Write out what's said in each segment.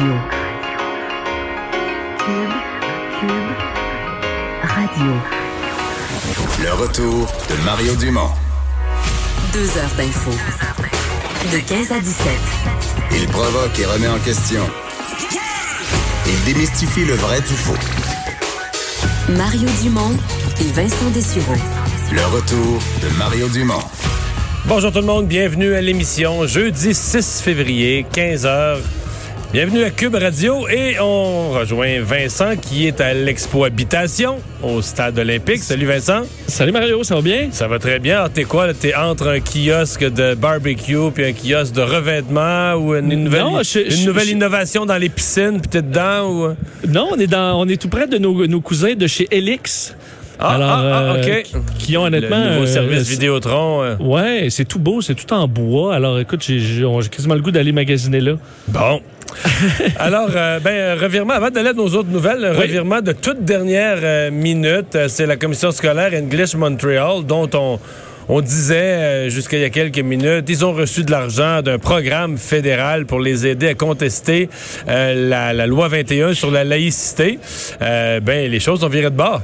Radio. Cube, Cube, Radio. Le retour de Mario Dumont. Deux heures d'info. De 15 à 17. Il provoque et remet en question. Il démystifie le vrai du faux. Mario Dumont et Vincent Dessureau. Le retour de Mario Dumont. Bonjour tout le monde, bienvenue à l'émission jeudi 6 février, 15h. Bienvenue à Cube Radio et on rejoint Vincent qui est à l'Expo Habitation au Stade olympique. Salut Vincent. Salut Mario, ça va bien? Ça va très bien. Alors, T'es quoi? là? T'es entre un kiosque de barbecue puis un kiosque de revêtement ou une, une nouvelle, Non, je- une je- nouvelle je- innovation dans les piscines t'es dedans ou... Non, on est dans, on est tout près de nos, nos cousins de chez Elix. Ah, Alors, ah, ah, euh, OK. qui- ont honnêtement Le nouveau euh, service euh, Vidéotron. euh. Ouais, c'est tout beau, c'est tout en bois. Alors écoute, j'ai quasiment le goût d'aller magasiner là. Bon. Alors, euh, ben, revirement, avant d'aller à nos autres nouvelles, un Oui. revirement de toute dernière euh, minute, euh, c'est la commission scolaire English Montreal, dont on, on disait euh, jusqu'à il y a quelques minutes, ils ont reçu de l'argent d'un programme fédéral pour les aider à contester euh, la, la loi 21 sur la laïcité. Euh, ben, les choses ont viré de bord.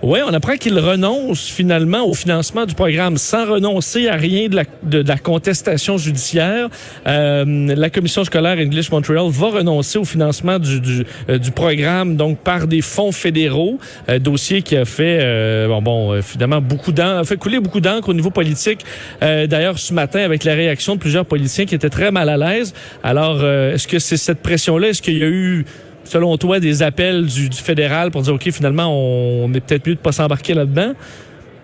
Ouais, on apprend qu'ils renoncent finalement au financement du programme sans renoncer à rien de la, de, la contestation judiciaire. Euh, la commission scolaire English Montreal va renoncer au financement du, du, euh, du programme donc par des fonds fédéraux, euh, dossier qui a fait bon, bon finalement beaucoup d'encre, fait couler beaucoup d'encre au niveau politique. Euh, D'ailleurs, ce matin, avec la réaction de plusieurs politiciens qui étaient très mal à l'aise. Alors, euh, est-ce que c'est cette pression-là? Est-ce qu'il y a eu selon toi, des appels du, du fédéral pour dire, OK, finalement, on est peut-être mieux de pas s'embarquer là-dedans?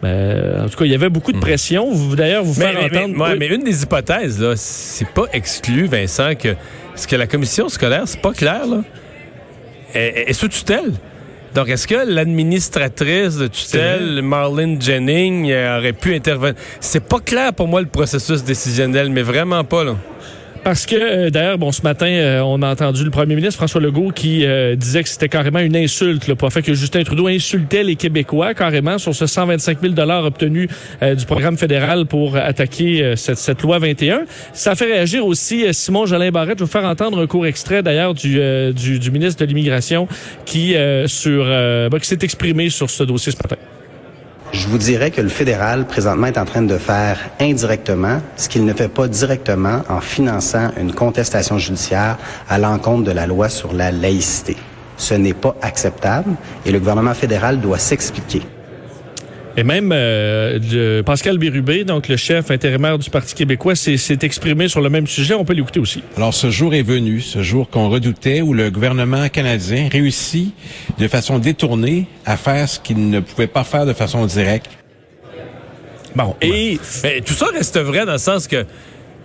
Ben, en tout cas, il y avait beaucoup de pression. Vous, d'ailleurs, vous Mais, faire mais- mais- entendre... ouais, Oui. mais une des hypothèses, là, c'est pas exclu, Vincent, que ce que la commission scolaire, c'est pas clair, là, est, est sous tutelle. Donc, est-ce que l'administratrice de tutelle, Marlene Jennings, euh, aurait pu intervenir? C'est pas clair pour moi le processus décisionnel, mais vraiment pas, là. Parce que, euh, d'ailleurs, bon, ce matin, euh, on a entendu le premier ministre François Legault qui euh, disait que c'était carrément une insulte, pour fait que Justin Trudeau insultait les Québécois carrément sur ce 125 000 obtenu du programme fédéral pour attaquer euh, cette, cette loi 21. Ça fait réagir aussi Simon Jolin Barrette. Je vais vous faire entendre un court extrait, d'ailleurs, du, du, du ministre de l'Immigration qui, sur, ben, qui s'est exprimé sur ce dossier ce matin. Je vous dirais que le fédéral, présentement, est en train de faire indirectement ce qu'il ne fait pas directement en finançant une contestation judiciaire à l'encontre de la loi sur la laïcité. Ce n'est pas acceptable et le gouvernement fédéral doit s'expliquer. Et même euh, le- Pascal Bérubé, donc le chef intérimaire du Parti québécois, s'est exprimé sur le même sujet. On peut l'écouter aussi. Alors ce jour est venu, ce jour qu'on redoutait, où le gouvernement canadien réussit de façon détournée à faire ce qu'il ne pouvait pas faire de façon directe. Bon. Et mais tout ça reste vrai dans le sens que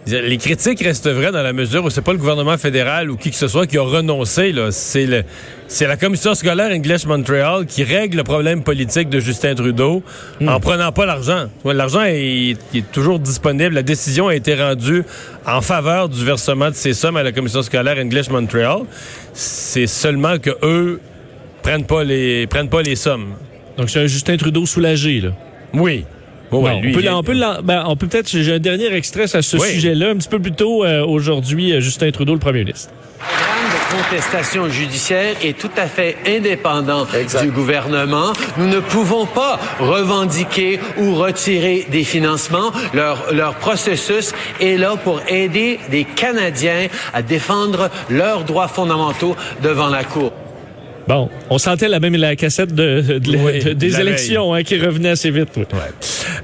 les critiques restent vraies dans la mesure où c'est pas le gouvernement fédéral ou qui que ce soit qui a renoncé. C'est la commission scolaire English Montreal qui règle le problème politique de Justin Trudeau en prenant pas l'argent. L'argent est, toujours disponible. La décision a été rendue en faveur du versement de ces sommes à la commission scolaire English Montreal. C'est seulement que eux prennent pas les prennent pas les sommes. Donc c'est un Justin Trudeau soulagé. Là. Oui. Oh, ouais, Bon, lui, on peut, il on peut, ben, on peut peut-être, j'ai un dernier extrait à ce Oui. sujet-là, un petit peu plus tôt euh, aujourd'hui, euh, Justin Trudeau, le premier ministre. programme de contestation judiciaire est tout à fait indépendant du gouvernement. Nous ne pouvons pas revendiquer ou retirer des financements. Leur, leur processus est là pour aider des Canadiens à défendre leurs droits fondamentaux devant la Cour. Bon, on sentait la même la cassette de, de- Oui, de- des la élections hein, qui revenait assez vite. oui.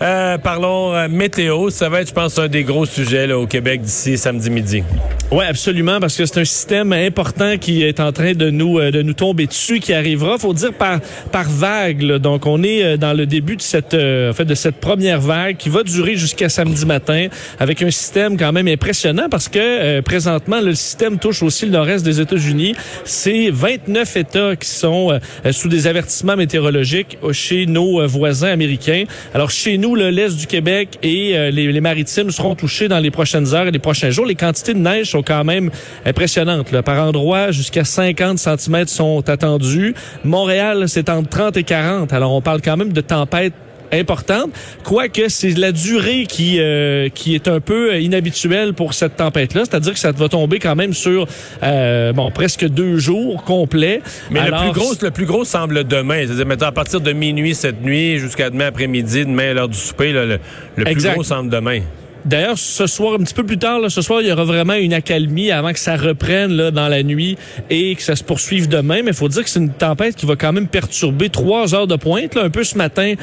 Euh, parlons euh, météo. Ça va être, je pense, un des gros sujets là, au Québec d'ici samedi midi. Oui, absolument, parce que c'est un système important qui est en train de nous euh, de nous tomber dessus, qui arrivera, faut dire par par vague. là. Donc, on est euh, dans le début de cette en fait de cette première vague qui va durer jusqu'à samedi matin, avec un système quand même impressionnant, parce que présentement le système touche aussi le nord-est des États-Unis. C'est 29 États qui sont sous des avertissements météorologiques chez nos voisins américains. Alors, chez nous, le l'est du Québec et euh, les, les maritimes seront touchés dans les prochaines heures et les prochains jours. Les quantités de neige sont quand même impressionnantes. là. Par endroit, jusqu'à 50 cm sont attendus. Montréal, c'est entre 30 et 40. Alors, on parle quand même de tempêtes importante. Quoique c'est la durée qui euh, qui est un peu inhabituelle pour cette tempête-là, c'est-à-dire que ça va tomber quand même sur euh, bon presque deux jours complets. Mais Alors, le plus gros, le plus gros semble demain. C'est-à-dire, mettons, à partir de minuit cette nuit jusqu'à demain après-midi, demain à l'heure du souper, là, le, le plus gros semble demain. D'ailleurs, ce soir, un petit peu plus tard, là, ce soir, il y aura vraiment une accalmie avant que ça reprenne là, dans la nuit et que ça se poursuive demain. Mais il faut dire que c'est une tempête qui va quand même perturber trois heures de pointe, là, un peu ce matin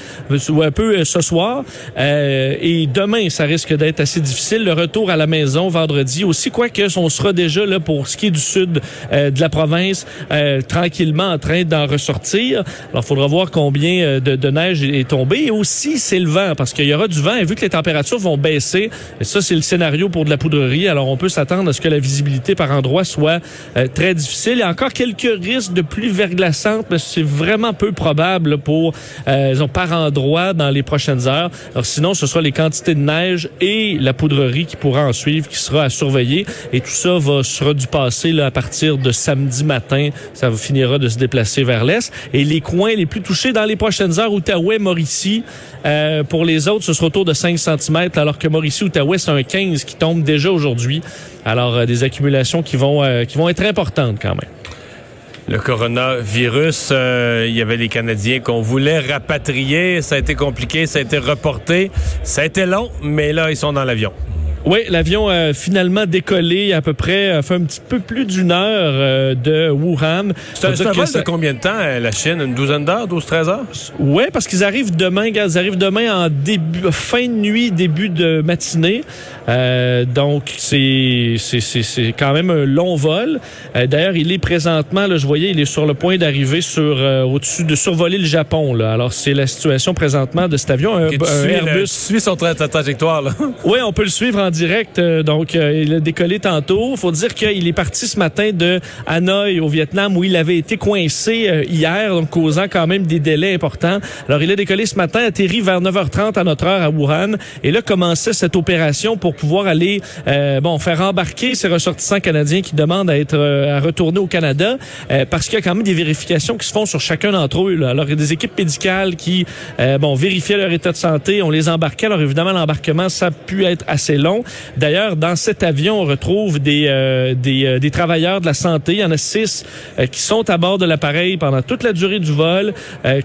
ou un peu euh, ce soir. Euh, et demain, ça risque d'être assez difficile. Le retour à la maison vendredi aussi, quoique on sera déjà là pour ce qui est du sud euh, de la province, euh, tranquillement en train d'en ressortir. Alors, il faudra voir combien euh, de, neige est tombée. Et aussi, c'est le vent, parce qu'il y aura du vent. Et vu que les températures vont baisser, ça, c'est le scénario pour de la poudrerie. Alors, on peut s'attendre à ce que la visibilité par endroit soit euh, très difficile. Il y a encore quelques risques de pluie verglaçante, mais c'est vraiment peu probable pour, euh, disons, par endroit dans les prochaines heures. Alors, sinon, ce sera les quantités de neige et la poudrerie qui pourra en suivre, qui sera à surveiller. Et tout ça va sera du passé là, à partir de samedi matin. Ça finira de se déplacer vers l'est. Et les coins les plus touchés dans les prochaines heures, Outaouais, Mauricie. Euh, pour les autres, ce sera autour de 5 cm, alors que Mauricie, Outaouais, c'est un 15 qui tombe déjà aujourd'hui. Alors, euh, des accumulations qui vont, euh, qui vont être importantes quand même. Le coronavirus, euh, il y avait les Canadiens qu'on voulait rapatrier. Ça a été compliqué, ça a été reporté. Ça a été long, mais là, ils sont dans l'avion. Oui, l'avion a finalement décollé à peu près, a fait un petit peu plus d'une heure euh, de Wuhan. C'est un, vol ça- de combien de temps, euh, la Chine? Une douzaine d'heures, 12-13 heures? Ouais, parce qu'ils arrivent demain, ils arrivent demain en début, fin de nuit, début de matinée. Euh, donc c'est c'est c'est c'est quand même un long vol. Euh, D'ailleurs, il est présentement, là, je voyais, il est sur le point d'arriver sur euh, au-dessus de survoler le Japon. Là. Alors c'est la situation présentement de cet avion, un, tu, un suis, le- Airbus. tu suis son tra- sa trajectoire, là. Oui, on peut le suivre en direct. euh, donc, il a décollé tantôt. faut dire qu'il est parti ce matin de Hanoï au Vietnam où il avait été coincé hier, donc causant quand même des délais importants. Alors, il a décollé ce matin, atterri vers 9h30 à notre heure à Wuhan. Et là, commençait cette opération pour pouvoir aller, euh, bon, faire embarquer ces ressortissants canadiens qui demandent à être euh, à retourner au Canada euh, parce qu'il y a quand même des vérifications qui se font sur chacun d'entre eux. Alors, il y a des équipes médicales qui, bon, vérifiaient leur état de santé. On les embarquait. Alors, évidemment, l'embarquement, ça a pu être assez long. D'ailleurs, dans cet avion, on retrouve des, des, des travailleurs de la santé. Il y en a six qui sont à bord de l'appareil pendant toute la durée du vol,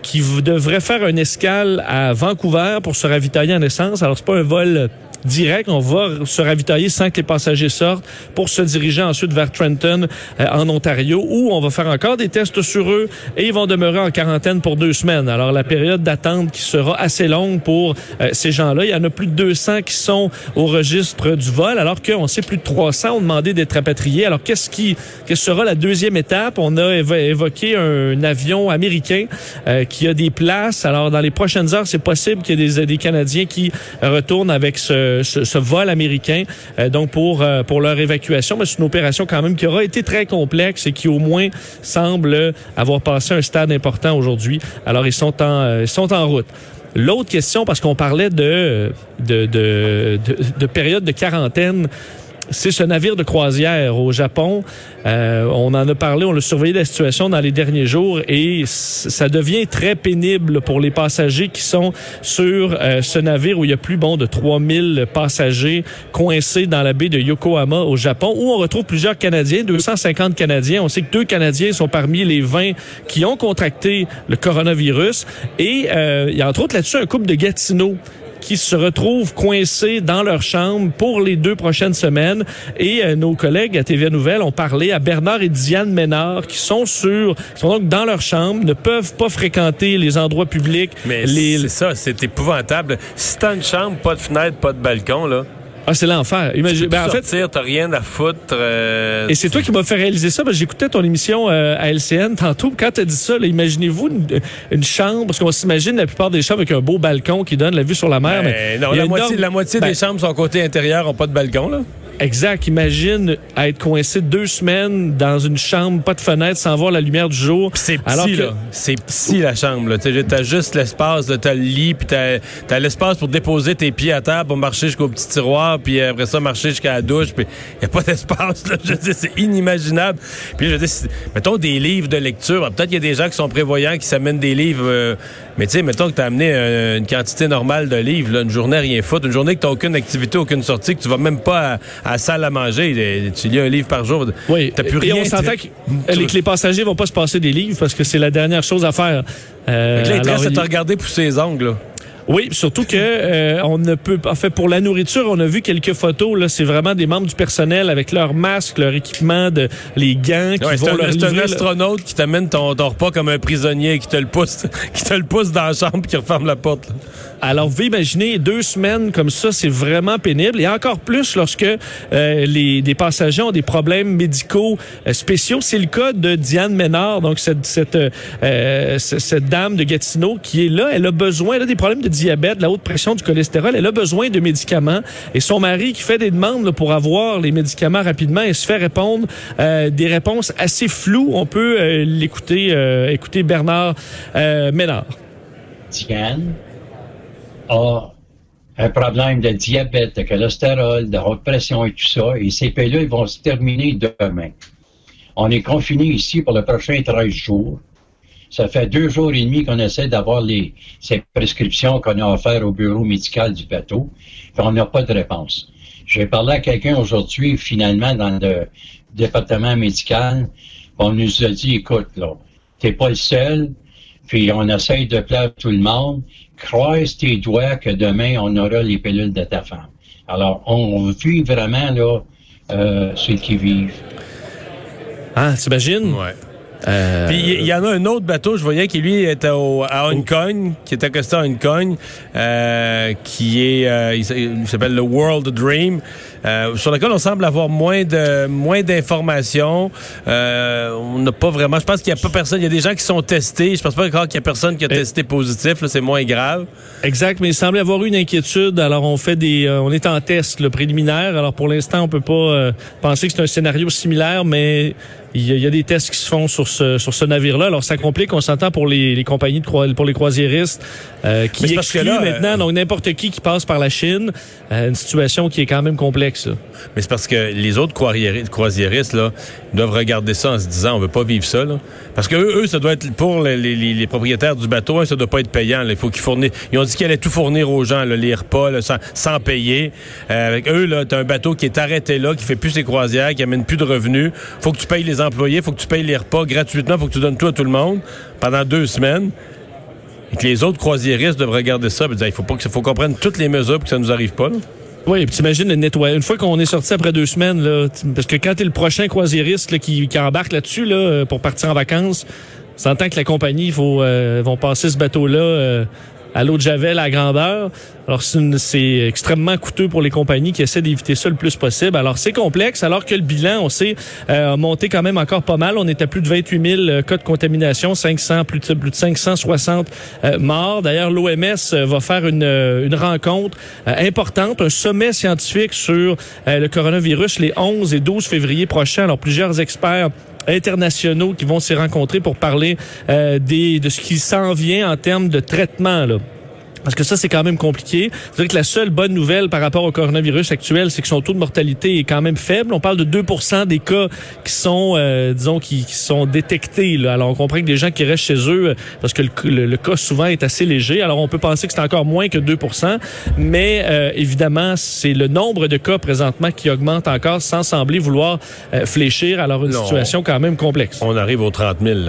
qui devraient faire une escale à Vancouver pour se ravitailler en essence. Alors, c'est pas un vol direct. On va se ravitailler sans que les passagers sortent pour se diriger ensuite vers Trenton euh, en Ontario où on va faire encore des tests sur eux et ils vont demeurer en quarantaine pour deux semaines. Alors la période d'attente qui sera assez longue pour euh, ces gens-là. Il y en a plus de 200 qui sont au registre du vol alors qu'on sait plus de 300 ont demandé d'être rapatriés. Alors qu'est-ce qui quelle sera la deuxième étape? On a évo- évoqué un avion américain euh, qui a des places. Alors dans les prochaines heures, c'est possible qu'il y ait des, des Canadiens qui retournent avec ce, ce, vol américain euh, donc pour euh, pour leur évacuation. Mais c'est une opération quand même qui aura été très complexe et qui au moins semble avoir passé un stade important aujourd'hui. Alors ils sont en euh, ils sont en route. L'autre question, parce qu'on parlait de, de, de, de période de quarantaine, c'est ce navire de croisière au Japon. Euh, on en a parlé, on a surveillé la situation dans les derniers jours et ça devient très pénible pour les passagers qui sont sur euh, ce navire où il y a plus bon de 3000 passagers coincés dans la baie de Yokohama au Japon où on retrouve plusieurs Canadiens, 250 Canadiens. On sait que deux Canadiens sont parmi les 20 qui ont contracté le coronavirus et euh, il y a entre autres là-dessus un couple de Gatineau qui se retrouvent coincés dans leur chambre pour les deux prochaines semaines. Et euh, nos collègues à TVA Nouvelle ont parlé à Bernard et Diane Ménard qui sont sur, qui sont donc dans leur chambre, ne peuvent pas fréquenter les endroits publics. Mais les... c'est ça, c'est épouvantable. Si t'as une chambre, pas de fenêtre, pas de balcon, là. Ah, c'est l'enfer. Imagine- ben, en fait, sortir, t'as rien à foutre. euh, et c'est toi qui m'as fait réaliser ça, parce que j'écoutais ton émission euh, à LCN tantôt. Quand tu as dit ça, là, imaginez-vous une, une chambre, parce qu'on s'imagine la plupart des chambres avec un beau balcon qui donne la vue sur la mer. ben, mais non, moitié, norme- la moitié ben, des chambres sont côté intérieur, ont pas de balcon, là. Exact. Imagine être coincé deux semaines dans une chambre, pas de fenêtre, sans voir la lumière du jour. C'est Alors petit, que- là. C'est petit, la chambre, là. T'as t'as juste l'espace. T'as le lit, puis t'as as, l'espace pour déposer tes pieds à terre, pour marcher jusqu'au petit tiroir, puis après ça, marcher jusqu'à la douche, puis y a pas d'espace, là. Je dis, c'est inimaginable. Puis je dis, mettons des livres de lecture. Peut-être qu'il y a des gens qui sont prévoyants, qui s'amènent des livres, euh, mais tu sais, mettons que t'as amené euh, une quantité normale de livres, là, une journée rien foutre, une journée que t'as aucune activité, aucune sortie, que tu vas même pas à, à la salle à manger, et tu lis un livre par jour. Oui, T'as plus et rien. on s'entend tu- que, les, que les passagers vont pas se passer des livres parce que c'est la dernière chose à faire. Euh, là, il te reste à te regarder pousser les ongles, là. Oui, surtout que euh, on ne peut en fait pour la nourriture, on a vu quelques photos là, c'est vraiment des membres du personnel avec leur masque, leur équipement de les gants qui Ouais, c'est vont un, leur c'est un astronaute qui t'amène ton, ton repas comme un prisonnier, qui te le pousse, qui te le pousse dans la chambre, qui referme la porte. là. Alors, vous pouvez imaginer deux semaines comme ça, c'est vraiment pénible. Et encore plus lorsque euh, les des passagers ont des problèmes médicaux euh, spéciaux. C'est le cas de Diane Ménard, donc cette cette, euh, euh, cette dame de Gatineau qui est là. Elle a besoin, elle a des problèmes de diabète, de la haute pression, du cholestérol. Elle a besoin de médicaments. Et son mari qui fait des demandes là, pour avoir les médicaments rapidement et se fait répondre euh, des réponses assez floues. On peut l'écouter, écouter Bernard Ménard. Diane? A un problème de diabète, de cholestérol, de haute pression et tout ça, et ces pilules vont se terminer demain. On est confiné ici pour le prochain 13 jours. Ça fait deux jours et demi qu'on essaie d'avoir les, ces prescriptions qu'on a offertes au bureau médical du bateau, puis on n'a pas de réponse. J'ai parlé à quelqu'un aujourd'hui, finalement, dans le département médical, on nous a dit, écoute, là, t'es pas le seul, puis on essaye de plaire tout le monde. Croise tes doigts que demain, on aura les pilules de ta femme. Alors, on vit vraiment, là, euh, ceux qui vivent. Ah, t'imagines? Ouais. Euh, Puis il y, y en a un autre bateau, je voyais, qui lui était au, à Hong Kong, qui est accosté à Hong Kong, euh, qui est, euh, il s'appelle le World Dream, euh, sur lequel on semble avoir moins de moins d'informations. Euh, on n'a pas vraiment. Je pense qu'il n'y a pas personne. Il y a des gens qui sont testés. Je pense pas encore qu'il y a personne qui a testé positif. là, C'est moins grave. Exact, mais il semblait avoir eu une inquiétude. Alors on fait des, euh, on est en test le préliminaire. Alors pour l'instant, on peut pas euh, penser que c'est un scénario similaire, mais il y, a, il y a des tests qui se font sur ce sur ce navire-là. Alors ça complique, on s'entend pour les, les compagnies de pour les croisiéristes euh, Mais qui c'est parce que excluent là, euh, maintenant donc n'importe qui qui passe par la Chine, euh, une situation qui est quand même complexe. là. Mais c'est parce que les autres croisiéri- croisiéristes, là, doivent regarder ça en se disant, on veut pas vivre ça, là. Parce que eux, eux, ça doit être, pour les, les- les- les propriétaires du bateau, hein, ça doit pas être payant, là. Il faut qu'ils fournissent, ils ont dit qu'ils allaient tout fournir aux gens, là, les repas, là, sans, sans payer. Euh, avec eux, là, t'as un bateau qui est arrêté là, qui fait plus ses croisières, qui amène plus de revenus. Faut que tu payes les employés, faut que tu payes les repas gratuitement, faut que tu donnes tout à tout le monde pendant deux semaines. Et que les autres croisiéristes doivent regarder ça et dire, il faut pas faut qu'on prenne toutes les mesures pour que ça nous arrive pas, là. Oui, puis t'imagines le nettoyage. Une fois qu'on est sorti après deux semaines, parce que quand t'es le prochain croisiériste qui, embarque là-dessus là, euh, pour partir en vacances, on entend que la compagnie, il faut euh, vont passer ce bateau-là euh, à l'eau de Javel à grandeur. Alors c'est extrêmement coûteux pour les compagnies qui essaient d'éviter ça le plus possible. Alors c'est complexe, alors que le bilan, on sait, euh, a monté quand même encore pas mal. On est à plus de 28 000 euh, cas de contamination, 500 plus de, plus de 560 euh, morts. D'ailleurs, l'OMS euh, va faire une, une rencontre importante, un sommet scientifique sur le coronavirus les 11 et 12 février prochains. Alors plusieurs experts internationaux qui vont s'y rencontrer pour parler euh, des, de ce qui s'en vient en termes de traitement. Là. Parce que ça, c'est quand même compliqué. Je dirais que la seule bonne nouvelle par rapport au coronavirus actuel, c'est que son taux de mortalité est quand même faible. On parle de 2% des cas qui sont, euh, disons, qui, qui sont détectés. Là. Alors, on comprend que des gens qui restent chez eux, euh, parce que le, le- le cas souvent est assez léger. Alors, on peut penser que c'est encore moins que 2% mais euh, évidemment, c'est le nombre de cas présentement qui augmente encore sans sembler vouloir euh, fléchir. Alors, une Non. situation quand même complexe. On arrive aux 30 000, là.